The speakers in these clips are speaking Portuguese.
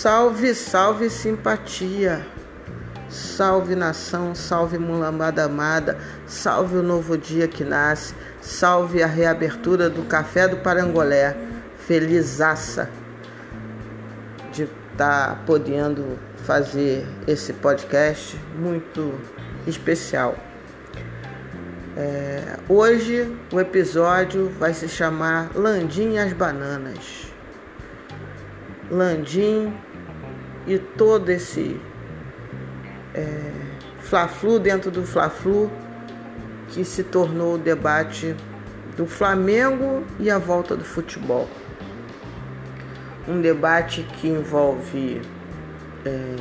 Salve, salve simpatia. Salve nação, salve mulambada amada, salve o novo dia que nasce, salve a reabertura do Café do Parangolé. Felizaça de estar tá podendo fazer esse podcast muito especial. É, hoje o episódio vai se chamar Landim e as Bananas. Landim e todo esse é, Fla-Flu dentro do Fla-Flu que se tornou o debate do Flamengo e a volta do futebol. Um debate que envolve é,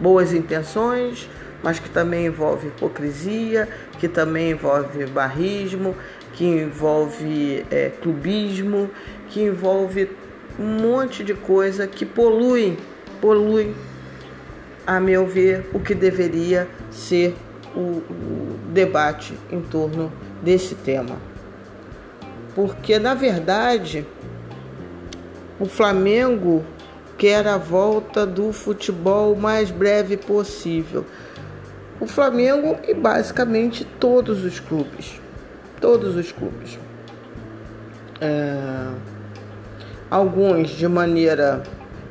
boas intenções, mas que também envolve hipocrisia, que também envolve barrismo, que envolve é, clubismo, que envolve um monte de coisa que polui, polui, a meu ver, o que deveria ser o, o debate em torno desse tema. Porque, na verdade, o Flamengo quer a volta do futebol o mais breve possível. O Flamengo e basicamente todos os clubes. Todos os clubes. É alguns de maneira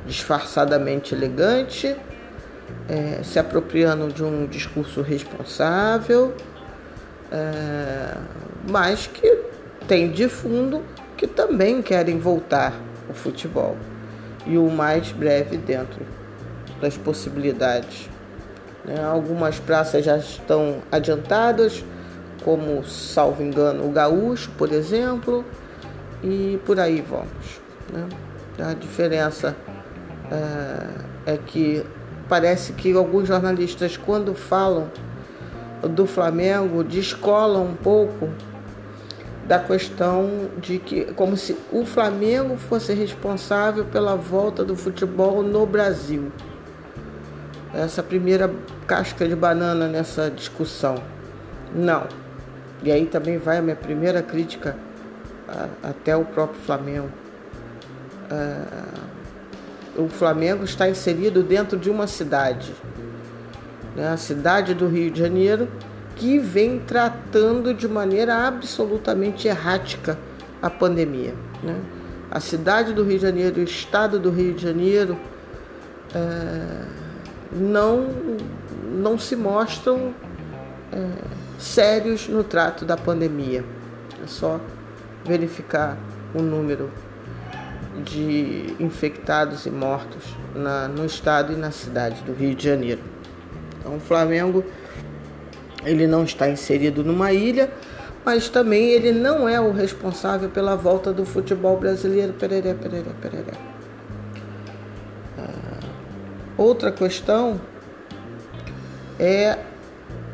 disfarçadamente elegante, é, se apropriando de um discurso responsável, é, mas que tem de fundo que também querem voltar ao futebol e o mais breve dentro das possibilidades. Né? Algumas praças já estão adiantadas, como, salvo engano, o Gaúcho, por exemplo, e por aí vamos. Né? A diferença é, é que parece que alguns jornalistas, quando falam do Flamengo, descolam um pouco da questão de que, como se o Flamengo fosse responsável pela volta do futebol no Brasil. Essa primeira casca de banana nessa discussão. Não. E aí também vai a minha primeira crítica até o próprio Flamengo. Uh, o Flamengo está inserido dentro de uma cidade, né, a cidade do Rio de Janeiro, que vem tratando de maneira absolutamente errática a pandemia. Né? A cidade do Rio de Janeiro, o estado do Rio de Janeiro, uh, não, não se mostram uh, sérios no trato da pandemia. É só verificar o número de infectados e mortos na, no estado e na cidade do Rio de Janeiro. Então, o Flamengo ele não está inserido numa ilha, mas também ele não é o responsável pela volta do futebol brasileiro. Pereré, pereré, pereré. Ah, outra questão é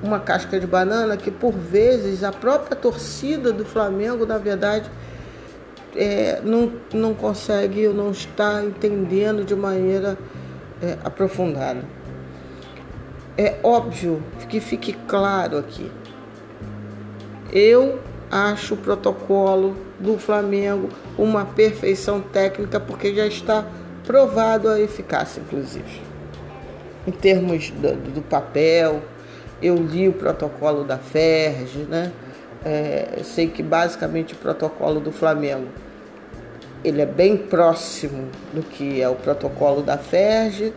uma casca de banana que por vezes a própria torcida do Flamengo, na verdade, é, não, não consegue ou não está entendendo de maneira é, aprofundada. É óbvio que fique claro aqui. Eu acho o protocolo do Flamengo uma perfeição técnica, porque já está provado a eficácia, inclusive. Em termos do, do papel, eu li o protocolo da FERJ, né? É, sei que basicamente o protocolo do Flamengo ele é bem próximo do que é o protocolo da FERJ,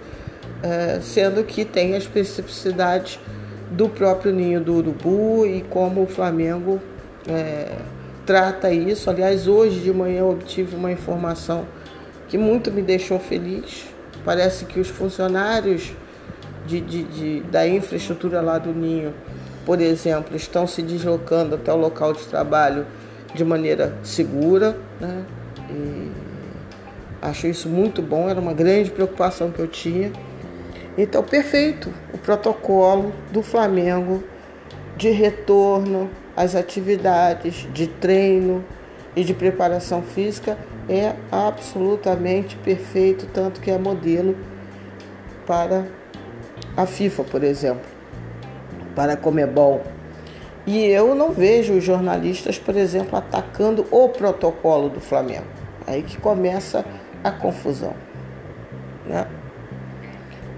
é, sendo que tem a especificidade do próprio ninho do urubu e como o Flamengo é, trata isso. Aliás, hoje de manhã eu obtive uma informação que muito me deixou feliz. Parece que os funcionários de, de, de, da infraestrutura lá do ninho, por exemplo, estão se deslocando até o local de trabalho de maneira segura. Né? E acho isso muito bom, era uma grande preocupação que eu tinha. Então, perfeito o protocolo do Flamengo de retorno às atividades de treino e de preparação física é absolutamente perfeito, tanto que é modelo para a FIFA, por exemplo, para a Comebol. E eu não vejo os jornalistas, por exemplo, atacando o protocolo do Flamengo. Aí que começa a confusão. Né?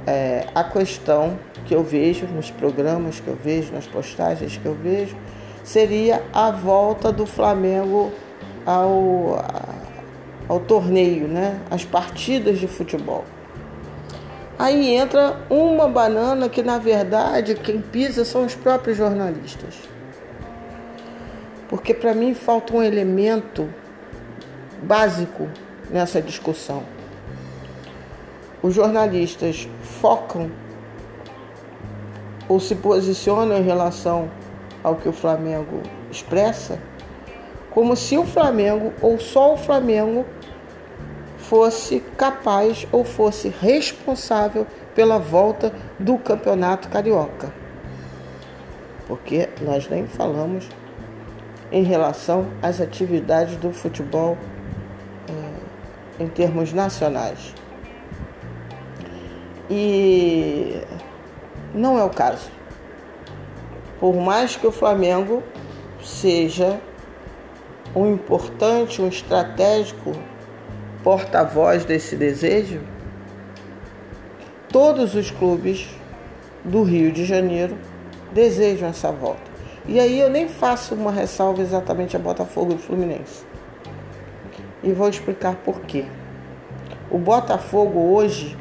é, a questão que eu vejo nos programas que eu vejo, nas postagens que eu vejo, seria a volta do Flamengo ao, ao torneio, né? as partidas de futebol. Aí entra uma banana que, na verdade, quem pisa são os próprios jornalistas. Porque, para mim, falta um elemento básico nessa discussão. Os jornalistas focam ou se posicionam em relação ao que o Flamengo expressa, como se o Flamengo ou só o Flamengo fosse capaz ou fosse responsável pela volta do Campeonato Carioca. Porque nós nem falamos em relação às atividades do futebol é, em termos nacionais. E não é o caso. Por mais que o Flamengo seja um importante, um estratégico porta-voz desse desejo, todos os clubes do Rio de Janeiro desejam essa volta. E aí eu nem faço uma ressalva exatamente a Botafogo e Fluminense. E vou explicar por quê. O Botafogo hoje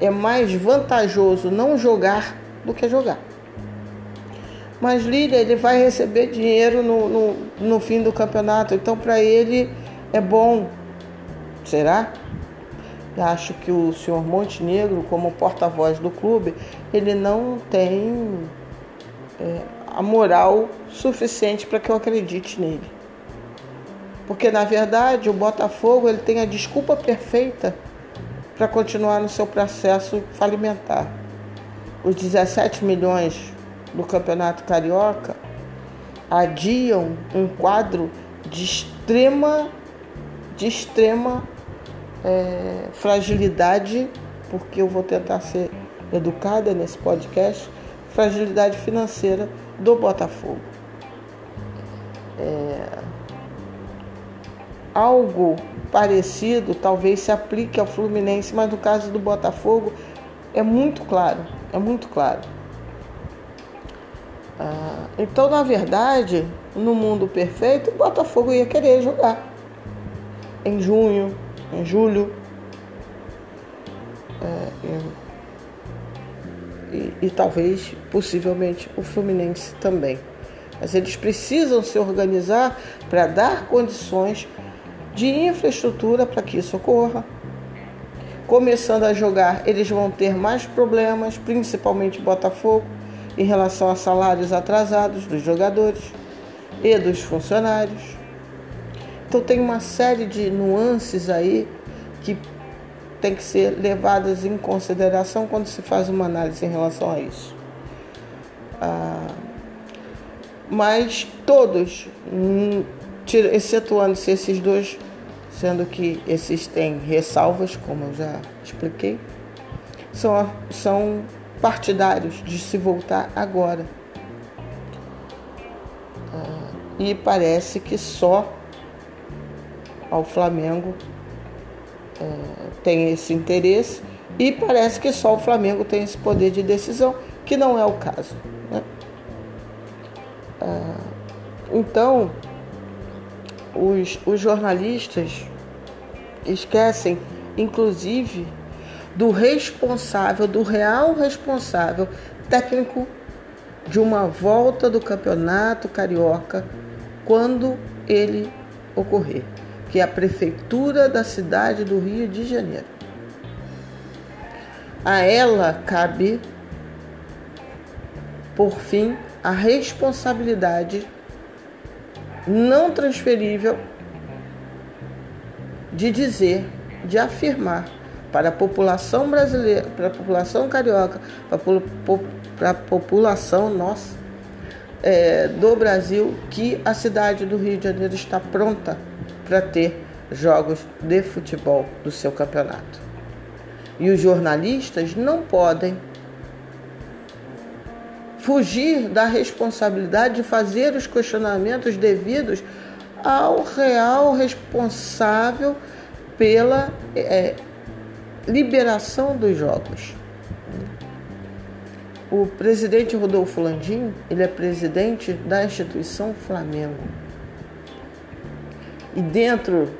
é mais vantajoso não jogar do que jogar. Mas líder, ele vai receber dinheiro no, no, no fim do campeonato, então para ele é bom. Será? Acho que o senhor Montenegro, como porta-voz do clube, ele não tem é, a moral suficiente para que eu acredite nele. Porque na verdade o Botafogo ele tem a desculpa perfeita para continuar no seu processo falimentar. Os 17 milhões do Campeonato Carioca adiam um quadro de extrema, de extrema é, fragilidade, porque eu vou tentar ser educada nesse podcast, fragilidade financeira do Botafogo. É, algo parecido talvez se aplique ao Fluminense, mas no caso do Botafogo é muito claro, é muito claro. Ah, então, na verdade, no mundo perfeito, o Botafogo ia querer jogar em junho, em julho. É, e, e talvez, possivelmente, o Fluminense também. Mas eles precisam se organizar para dar condições de infraestrutura para que isso ocorra. Começando a jogar, eles vão ter mais problemas, principalmente Botafogo, em relação a salários atrasados dos jogadores e dos funcionários. Então tem uma série de nuances aí que tem que ser levadas em consideração quando se faz uma análise em relação a isso. Ah, mas todos, hum, excetuando-se esses dois, sendo que esses têm ressalvas, como eu já expliquei, são, são partidários de se voltar agora. Ah, e parece que só ao Flamengo é, tem esse interesse e parece que só o Flamengo tem esse poder de decisão, que não é o caso. Né? Ah, então, os, os jornalistas esquecem, inclusive, do responsável, do real responsável técnico de uma volta do campeonato carioca quando ele ocorrer, que é a prefeitura da cidade do Rio de Janeiro. A ela cabe, por fim, a responsabilidade não transferível de dizer, de afirmar para a população brasileira, para a população carioca, para a população nossa é, do Brasil, que a cidade do Rio de Janeiro está pronta para ter jogos de futebol do seu campeonato. E os jornalistas não podem fugir da responsabilidade de fazer os questionamentos devidos ao real responsável pela é, liberação dos jogos. O presidente Rodolfo Landim, ele é presidente da instituição Flamengo. E dentro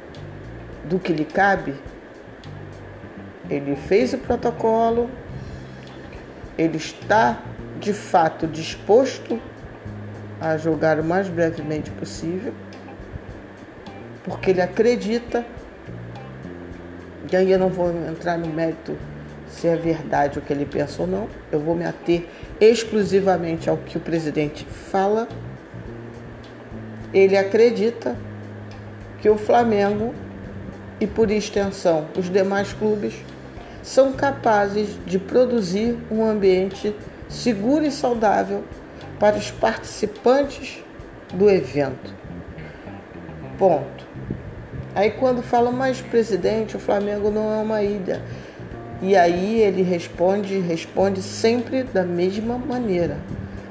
do que lhe cabe, ele fez o protocolo, ele está de fato disposto a jogar o mais brevemente possível, porque ele acredita, e aí eu não vou entrar no mérito se é verdade o que ele pensa ou não, eu vou me ater exclusivamente ao que o presidente fala. Ele acredita que o Flamengo e, por extensão, os demais clubes são capazes de produzir um ambiente seguro e saudável para os participantes do evento. Ponto. Aí quando fala, mas presidente, o Flamengo não é uma ilha. E aí ele responde, responde sempre da mesma maneira.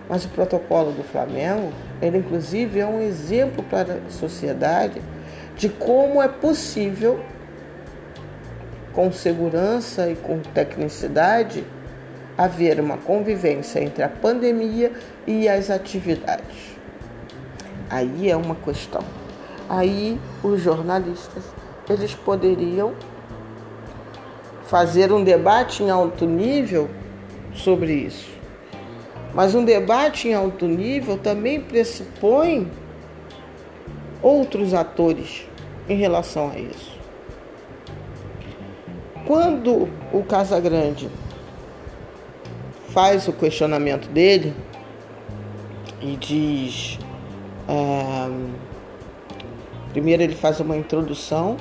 Mas o protocolo do Flamengo, ele inclusive é um exemplo para a sociedade de como é possível com segurança e com tecnicidade, haver uma convivência entre a pandemia e as atividades. Aí é uma questão. Aí os jornalistas, eles poderiam fazer um debate em alto nível sobre isso. Mas um debate em alto nível também pressupõe outros atores em relação a isso. Quando o Casagrande faz o questionamento dele e diz. É, primeiro ele faz uma introdução,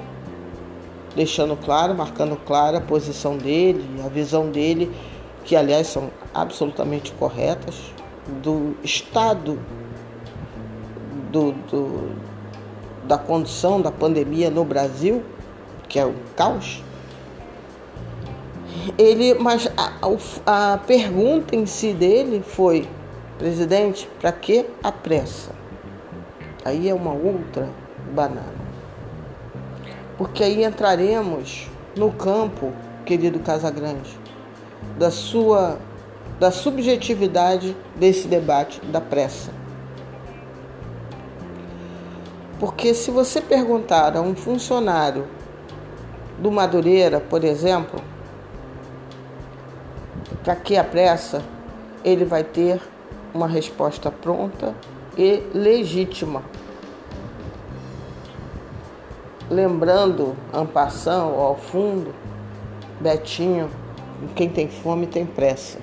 deixando claro, marcando claro a posição dele, a visão dele, que aliás são absolutamente corretas, do estado do, do da condição da pandemia no Brasil, que é um caos ele, mas a, a pergunta em si dele foi, presidente, para que a pressa? Aí é uma outra banana. Porque aí entraremos no campo, querido Casagrande, da sua da subjetividade desse debate da pressa. Porque se você perguntar a um funcionário do Madureira, por exemplo, para que a pressa? Ele vai ter uma resposta pronta e legítima. Lembrando, ampassão ao fundo, Betinho, quem tem fome tem pressa.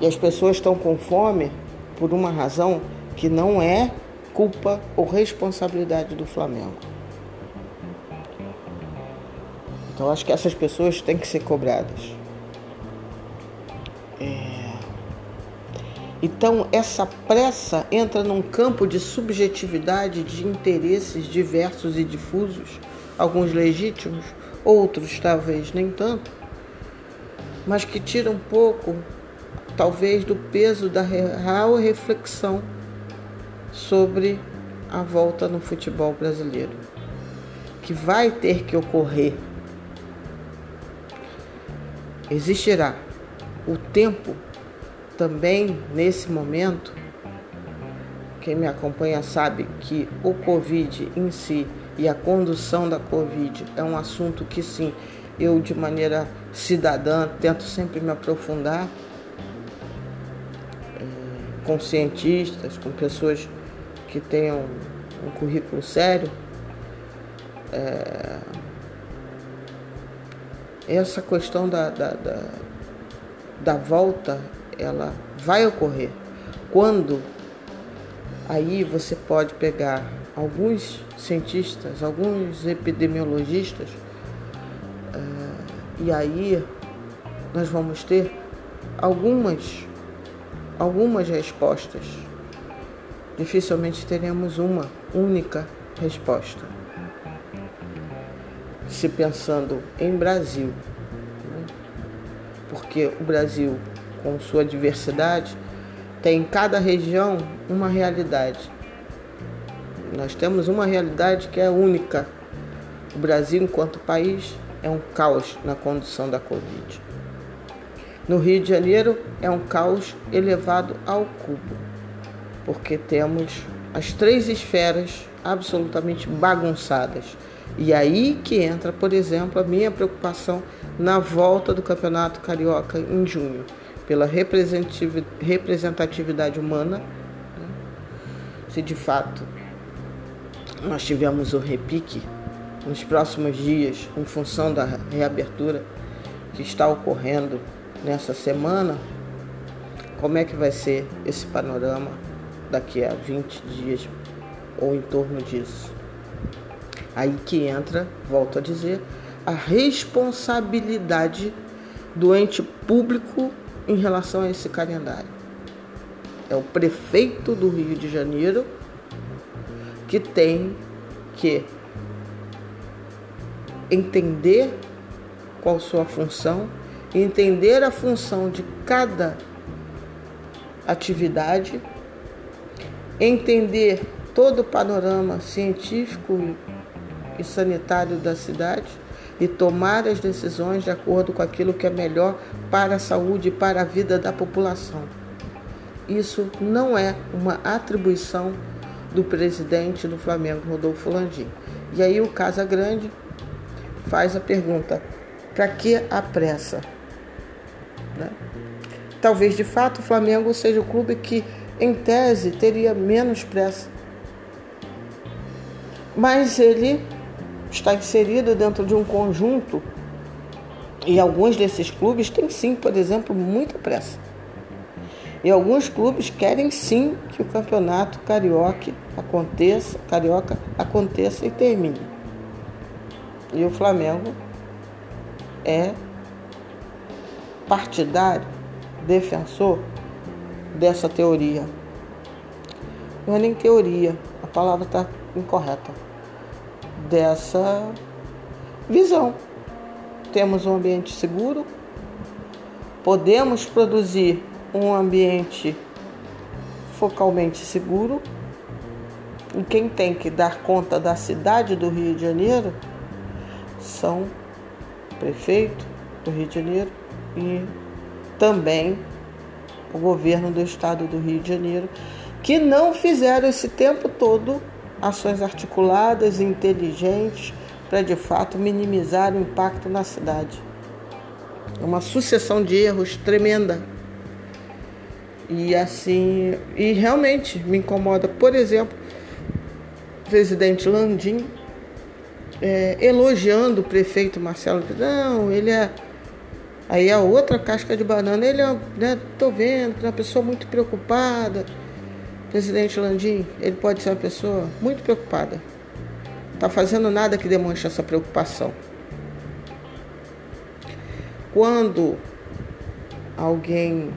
E as pessoas estão com fome por uma razão que não é culpa ou responsabilidade do Flamengo. Então acho que essas pessoas têm que ser cobradas. É... Então essa pressa entra num campo de subjetividade de interesses diversos e difusos, alguns legítimos, outros talvez nem tanto, mas que tira um pouco, talvez, do peso da real reflexão sobre a volta no futebol brasileiro, que vai ter que ocorrer existirá. O tempo também nesse momento, quem me acompanha sabe que o Covid em si e a condução da Covid é um assunto que sim, eu de maneira cidadã tento sempre me aprofundar é, com cientistas, com pessoas que tenham um currículo sério. É, essa questão da, da, da, da volta, ela vai ocorrer. Quando aí você pode pegar alguns cientistas, alguns epidemiologistas, uh, e aí nós vamos ter algumas, algumas respostas. Dificilmente teremos uma única resposta se pensando em Brasil, né? porque o Brasil, com sua diversidade, tem em cada região uma realidade. Nós temos uma realidade que é única o Brasil, enquanto país, é um caos na condução da Covid. No Rio de Janeiro, é um caos elevado ao cubo, porque temos as três esferas absolutamente bagunçadas. E aí que entra, por exemplo, a minha preocupação na volta do Campeonato Carioca em junho, pela representatividade humana, né? se de fato nós tivemos o repique nos próximos dias, em função da reabertura que está ocorrendo nessa semana, como é que vai ser esse panorama daqui a 20 dias ou em torno disso? Aí que entra, volto a dizer, a responsabilidade do ente público em relação a esse calendário. É o prefeito do Rio de Janeiro que tem que entender qual sua função, entender a função de cada atividade, entender todo o panorama científico e sanitário da cidade e tomar as decisões de acordo com aquilo que é melhor para a saúde e para a vida da população. Isso não é uma atribuição do presidente do Flamengo, Rodolfo Landim. E aí o Casa Grande faz a pergunta: para que a pressa? Né? Talvez de fato o Flamengo seja o clube que, em tese, teria menos pressa. Mas ele está inserido dentro de um conjunto e alguns desses clubes têm sim, por exemplo, muita pressa. E alguns clubes querem sim que o campeonato carioca aconteça, carioca aconteça e termine. E o Flamengo é partidário, defensor dessa teoria. Não é nem teoria, a palavra está incorreta. Dessa visão. Temos um ambiente seguro, podemos produzir um ambiente focalmente seguro. E quem tem que dar conta da cidade do Rio de Janeiro são o prefeito do Rio de Janeiro e também o governo do estado do Rio de Janeiro, que não fizeram esse tempo todo ações articuladas inteligentes para de fato minimizar o impacto na cidade. É uma sucessão de erros tremenda. E assim, e realmente me incomoda, por exemplo, o presidente Landim é, elogiando o prefeito Marcelo. Não, ele é. Aí a outra casca de banana, ele né, tô vendo, é uma pessoa muito preocupada. Presidente Landim, ele pode ser uma pessoa muito preocupada. Está fazendo nada que demonstre essa preocupação. Quando alguém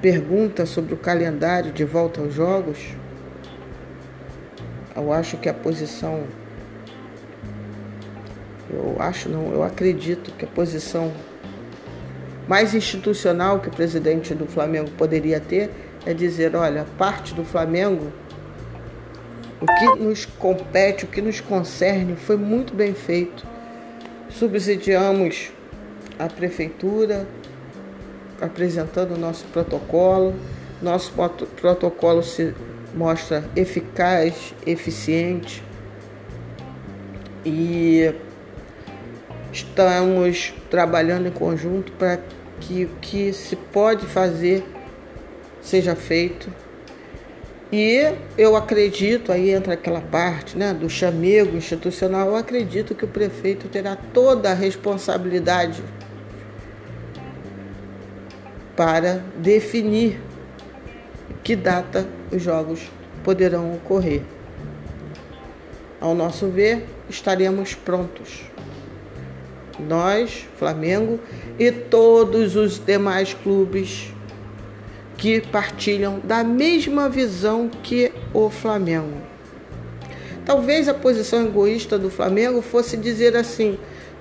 pergunta sobre o calendário de volta aos jogos, eu acho que a posição. Eu acho não, eu acredito que a posição mais institucional que o presidente do Flamengo poderia ter é dizer, olha, parte do Flamengo, o que nos compete, o que nos concerne, foi muito bem feito. Subsidiamos a prefeitura, apresentando o nosso protocolo. Nosso protocolo se mostra eficaz, eficiente e estamos trabalhando em conjunto para que o que se pode fazer seja feito. E eu acredito, aí entra aquela parte né, do chamego institucional, eu acredito que o prefeito terá toda a responsabilidade para definir que data os jogos poderão ocorrer. Ao nosso ver, estaremos prontos. Nós, Flamengo e todos os demais clubes que partilham da mesma visão que o Flamengo. Talvez a posição egoísta do Flamengo fosse dizer assim: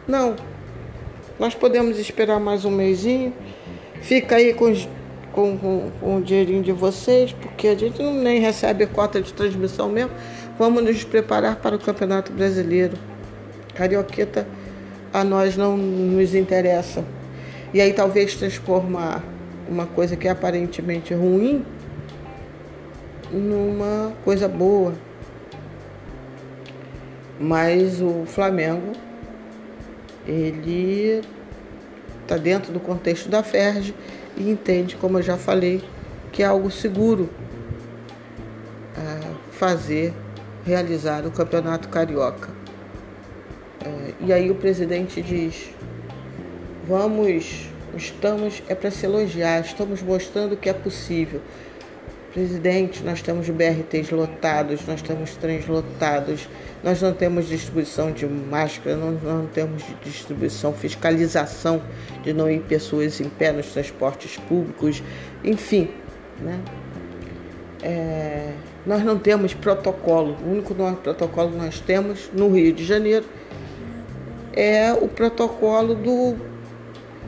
não, nós podemos esperar mais um mêsinho Fica aí com, com, com, com o dinheirinho de vocês, porque a gente não nem recebe cota de transmissão mesmo. Vamos nos preparar para o Campeonato Brasileiro. Carioqueta a nós não nos interessa. E aí talvez transformar uma coisa que é aparentemente ruim numa coisa boa. Mas o Flamengo, ele está dentro do contexto da FERJ e entende, como eu já falei, que é algo seguro é, fazer, realizar o Campeonato Carioca. E aí o presidente diz: vamos, estamos, é para se elogiar, estamos mostrando que é possível. Presidente, nós temos BRTs lotados, nós temos trens lotados, nós não temos distribuição de máscara, não, não temos distribuição, fiscalização de não ir pessoas em pé nos transportes públicos, enfim, né? É, nós não temos protocolo. O único protocolo que nós temos no Rio de Janeiro é o protocolo do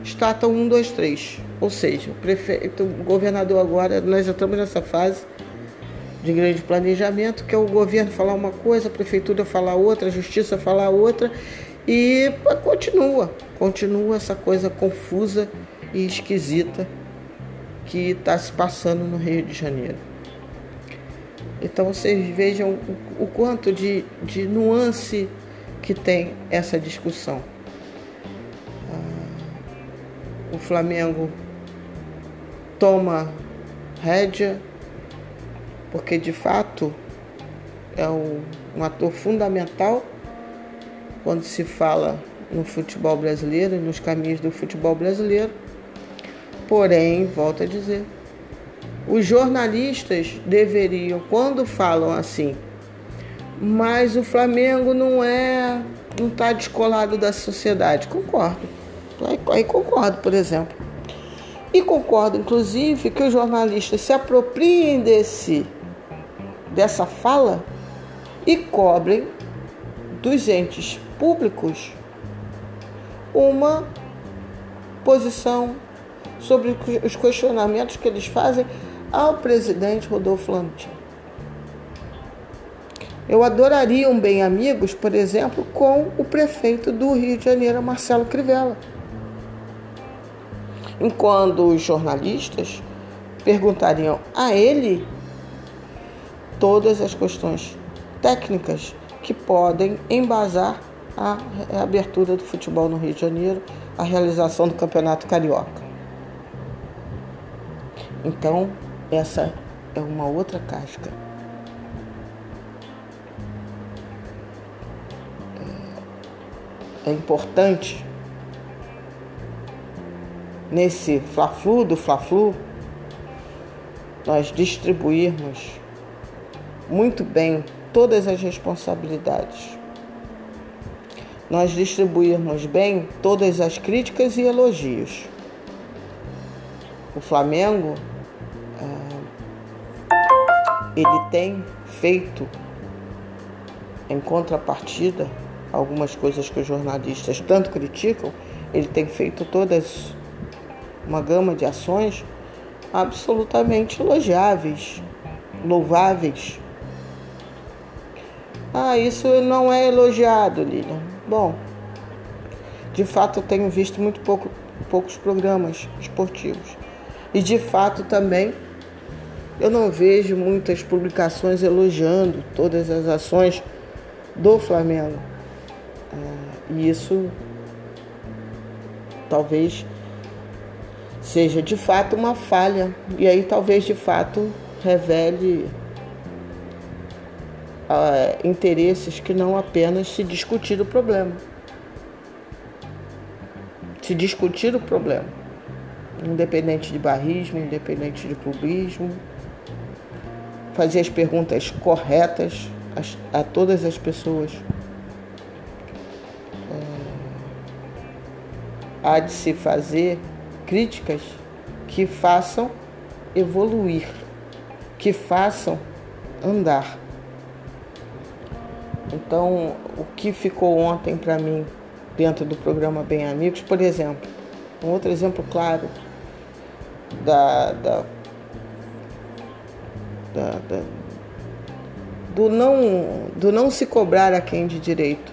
Stata 123. Ou seja, o prefeito, o governador agora, nós já estamos nessa fase de grande planejamento, que é o governo falar uma coisa, a prefeitura falar outra, a justiça falar outra, e continua, continua essa coisa confusa e esquisita que está se passando no Rio de Janeiro. Então vocês vejam o, o quanto de, de nuance que tem essa discussão. Ah, o Flamengo toma rédea, porque de fato é um, ator fundamental quando se fala no futebol brasileiro, nos caminhos do futebol brasileiro. Porém, volto a dizer, os jornalistas deveriam, quando falam assim, mas o Flamengo não é, não está descolado da sociedade. Concordo. Aí concordo, por exemplo. E concordo, inclusive, que os jornalistas se apropriem desse, dessa fala e cobrem dos entes públicos uma posição sobre os questionamentos que eles fazem ao presidente Rodolfo Landim. Eu adoraria um bem amigos, por exemplo, com o prefeito do Rio de Janeiro, Marcelo Crivella. Enquanto os jornalistas perguntariam a ele todas as questões técnicas que podem embasar a abertura do futebol no Rio de Janeiro, a realização do Campeonato Carioca. Então, essa é uma outra casca. É, é importante nesse fla-flu do fla-flu nós distribuirmos muito bem todas as responsabilidades. Nós distribuirmos bem todas as críticas e elogios. O Flamengo ele tem feito, em contrapartida, algumas coisas que os jornalistas tanto criticam, ele tem feito todas uma gama de ações absolutamente elogiáveis, louváveis. Ah, isso não é elogiado, Lilian. Bom, de fato eu tenho visto muito pouco, poucos programas esportivos. E de fato também eu não vejo muitas publicações elogiando todas as ações do Flamengo. E isso talvez seja de fato uma falha. E aí talvez de fato revele uh, interesses que não apenas se discutir o problema. Se discutir o problema. Independente de barrismo, independente de clubismo fazer as perguntas corretas a, a todas as pessoas. Há de se fazer críticas que façam evoluir, que façam andar. Então, o que ficou ontem para mim dentro do programa Bem Amigos, por exemplo, um outro exemplo claro da, da da, da, do, não, do não se cobrar a quem de direito.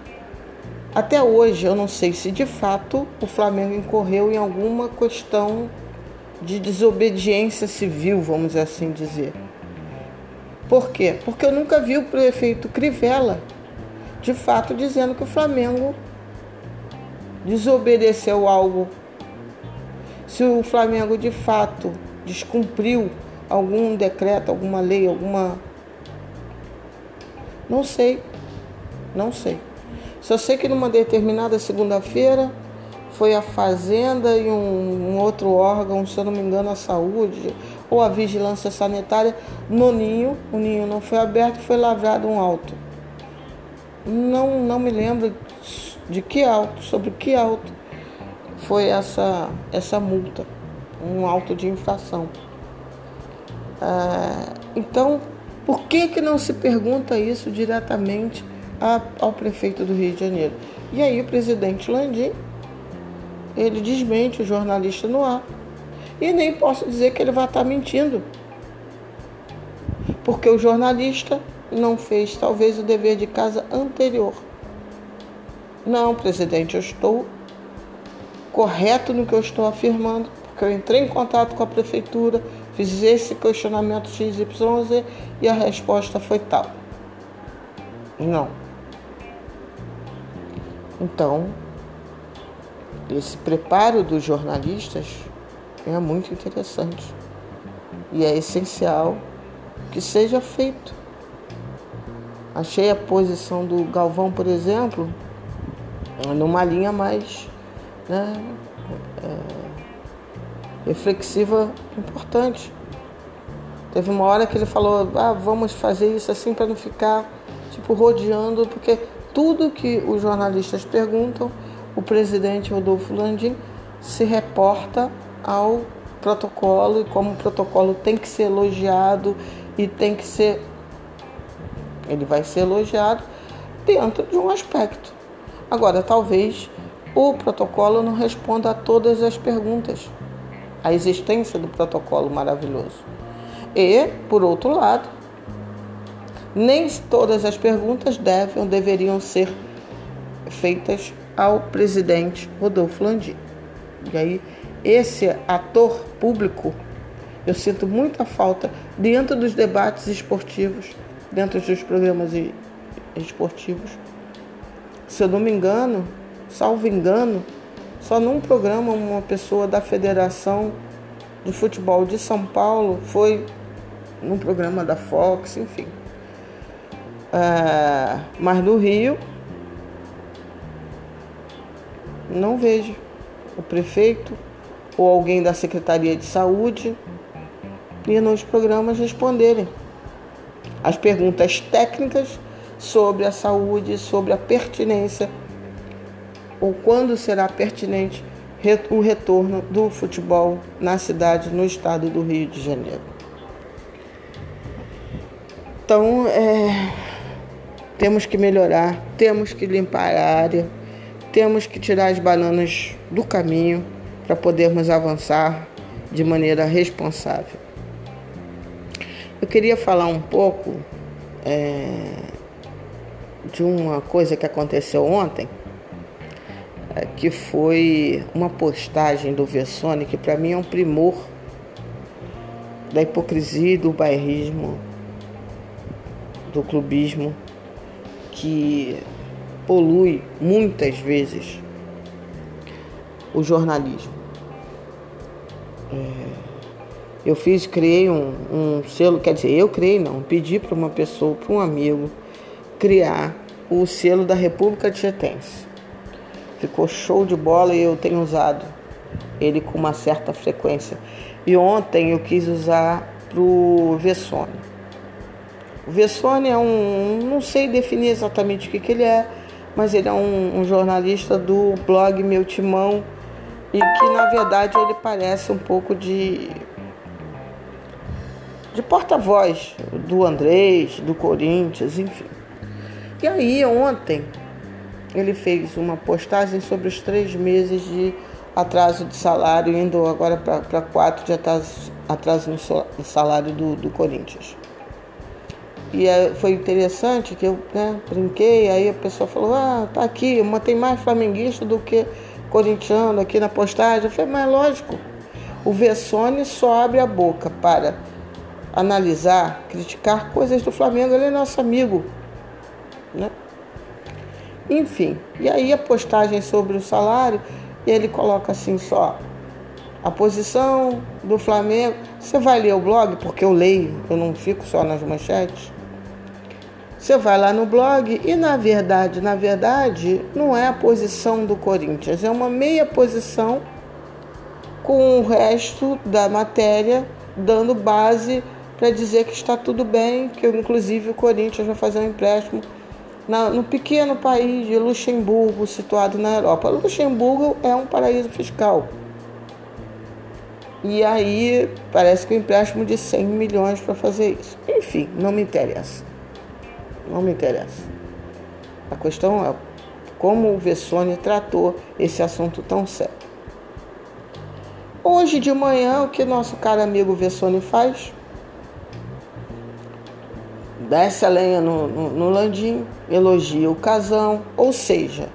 Até hoje eu não sei se de fato o Flamengo incorreu em alguma questão de desobediência civil, vamos assim dizer. Por quê? Porque eu nunca vi o prefeito Crivella de fato dizendo que o Flamengo desobedeceu algo. Se o Flamengo de fato descumpriu algum decreto, alguma lei, alguma. Não sei. Não sei. Só sei que numa determinada segunda-feira foi a Fazenda e um, um, outro órgão, se eu não me engano, a saúde ou a vigilância sanitária, no ninho. O ninho não foi aberto foi lavrado um auto. Não, não me lembro de que auto, sobre que auto foi essa, essa multa, um auto de infração. Ah, então, por que, que não se pergunta isso diretamente a, ao prefeito do Rio de Janeiro? E aí o presidente Landim, ele desmente o jornalista no ar. E nem posso dizer que ele vai estar mentindo. Porque o jornalista não fez talvez o dever de casa anterior. Não, presidente, eu estou correto no que eu estou afirmando, porque eu entrei em contato com a prefeitura, Fiz esse questionamento XYZ e a resposta foi tal. Não. Então, esse preparo dos jornalistas é muito interessante e é essencial que seja feito. Achei a posição do Galvão, por exemplo, numa linha mais né, é, reflexiva importante. Teve uma hora que ele falou: ah, vamos fazer isso assim para não ficar tipo rodeando, porque tudo que os jornalistas perguntam, o presidente Rodolfo Landim se reporta ao protocolo e como o protocolo tem que ser elogiado e tem que ser ele vai ser elogiado dentro de um aspecto. Agora, talvez o protocolo não responda a todas as perguntas a existência do protocolo maravilhoso. E, por outro lado, nem todas as perguntas devem ou deveriam ser feitas ao presidente Rodolfo Landim. E aí, esse ator público, eu sinto muita falta dentro dos debates esportivos, dentro dos programas esportivos. Se eu não me engano, salvo engano, só num programa uma pessoa da Federação de Futebol de São Paulo foi num programa da Fox, enfim. É, mas no Rio não vejo o prefeito ou alguém da Secretaria de Saúde ir nos programas responderem as perguntas técnicas sobre a saúde, sobre a pertinência ou quando será pertinente o retorno do futebol na cidade, no estado do Rio de Janeiro. Então, é, temos que melhorar, temos que limpar a área, temos que tirar as bananas do caminho para podermos avançar de maneira responsável. Eu queria falar um pouco é, de uma coisa que aconteceu ontem é, que foi uma postagem do Vessone que para mim é um primor da hipocrisia e do bairrismo, do clubismo, que polui muitas vezes o jornalismo. É, eu fiz, criei um, um, selo, quer dizer, eu criei não, pedi para uma pessoa, para um amigo, criar o selo da República Tietense. Ficou show de bola e eu tenho usado ele com uma certa frequência. E ontem eu quis usar pro Vessone. Vessone é um, não sei definir exatamente o que, que ele é, mas ele é um, um jornalista do blog Meu Timão e que na verdade ele parece um pouco de de porta-voz do Andrés, do Corinthians, enfim. E aí ontem ele fez uma postagem sobre os três meses de atraso de salário, indo agora para quatro de atraso, atraso no salário do, do Corinthians. E foi interessante que eu né, brinquei, aí a pessoa falou, ah, tá aqui, tem mais flamenguista do que corintiano aqui na postagem. Eu falei, mas é lógico, o Vessone só abre a boca para analisar, criticar coisas do Flamengo, ele é nosso amigo. Né? Enfim, e aí a postagem sobre o salário, ele coloca assim só a posição do Flamengo. Você vai ler o blog, porque eu leio, eu não fico só nas manchetes. Você vai lá no blog e na verdade, na verdade, não é a posição do Corinthians, é uma meia posição com o resto da matéria dando base para dizer que está tudo bem, que inclusive o Corinthians vai fazer um empréstimo na, no pequeno país de Luxemburgo, situado na Europa. Luxemburgo é um paraíso fiscal. E aí parece que o empréstimo de 100 milhões para fazer isso. Enfim, não me interessa. Não me interessa. A questão é como o Vessone tratou esse assunto tão sério. Hoje de manhã, o que nosso caro amigo Vessone faz? Desce a lenha no, no, no elogia o casão, ou seja,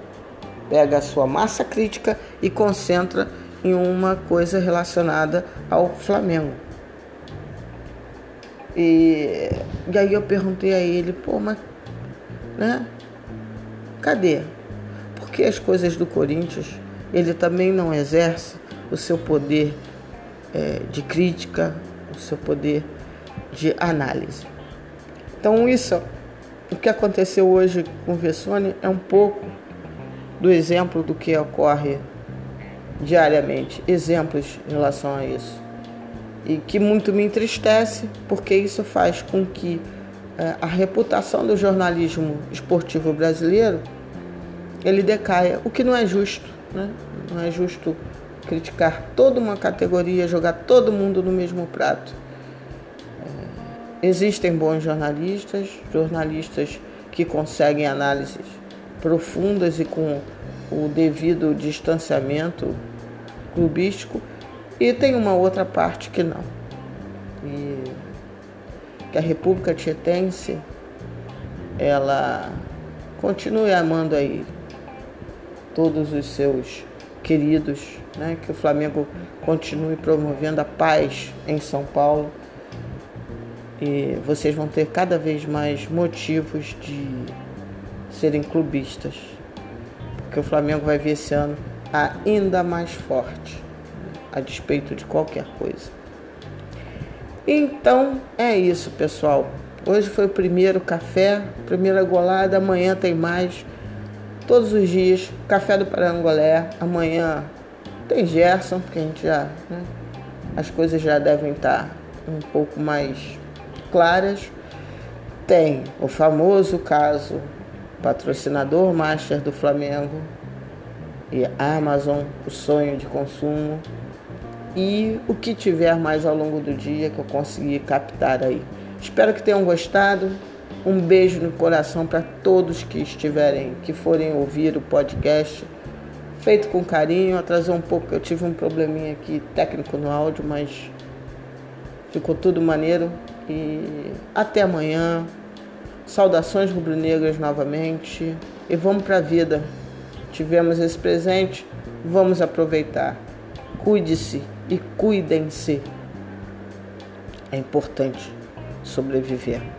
pega a sua massa crítica e concentra em uma coisa relacionada ao Flamengo. E, e aí eu perguntei a ele, pô, mas, né? Cadê? Porque as coisas do Corinthians, ele também não exerce o seu poder é, de crítica, o seu poder de análise. Então isso, o que aconteceu hoje com o Vessone é um pouco do exemplo do que ocorre diariamente exemplos em relação a isso. E que muito me entristece, porque isso faz com que é, a reputação do jornalismo esportivo brasileiro ele decaia, o que não é justo, né? Não é justo criticar toda uma categoria, jogar todo mundo no mesmo prato. É, existem bons jornalistas, jornalistas que conseguem análises profundas e com o devido distanciamento clubístico e tem uma outra parte que não. E que a República Tietense ela continue amando aí todos os seus queridos, né? que o Flamengo continue promovendo a paz em São Paulo e vocês vão ter cada vez mais motivos de serem clubistas que o Flamengo vai vir esse ano ainda mais forte, a despeito de qualquer coisa. Então é isso, pessoal. Hoje foi o primeiro café, primeira golada, amanhã tem mais. Todos os dias, café do Parangolé. Amanhã tem Gerson, porque a gente já. Né, as coisas já devem estar um pouco mais claras. Tem o famoso caso patrocinador master do Flamengo e Amazon, o sonho de consumo e o que tiver mais ao longo do dia que eu conseguir captar aí. Espero que tenham gostado. Um beijo no coração para todos que estiverem, que forem ouvir o podcast. Feito com carinho, atrasou um pouco, eu tive um probleminha aqui técnico no áudio, mas ficou tudo maneiro. E até amanhã. Saudações rubro-negras novamente e vamos para a vida. Tivemos esse presente, vamos aproveitar. Cuide-se e cuidem-se. É importante sobrevivermos.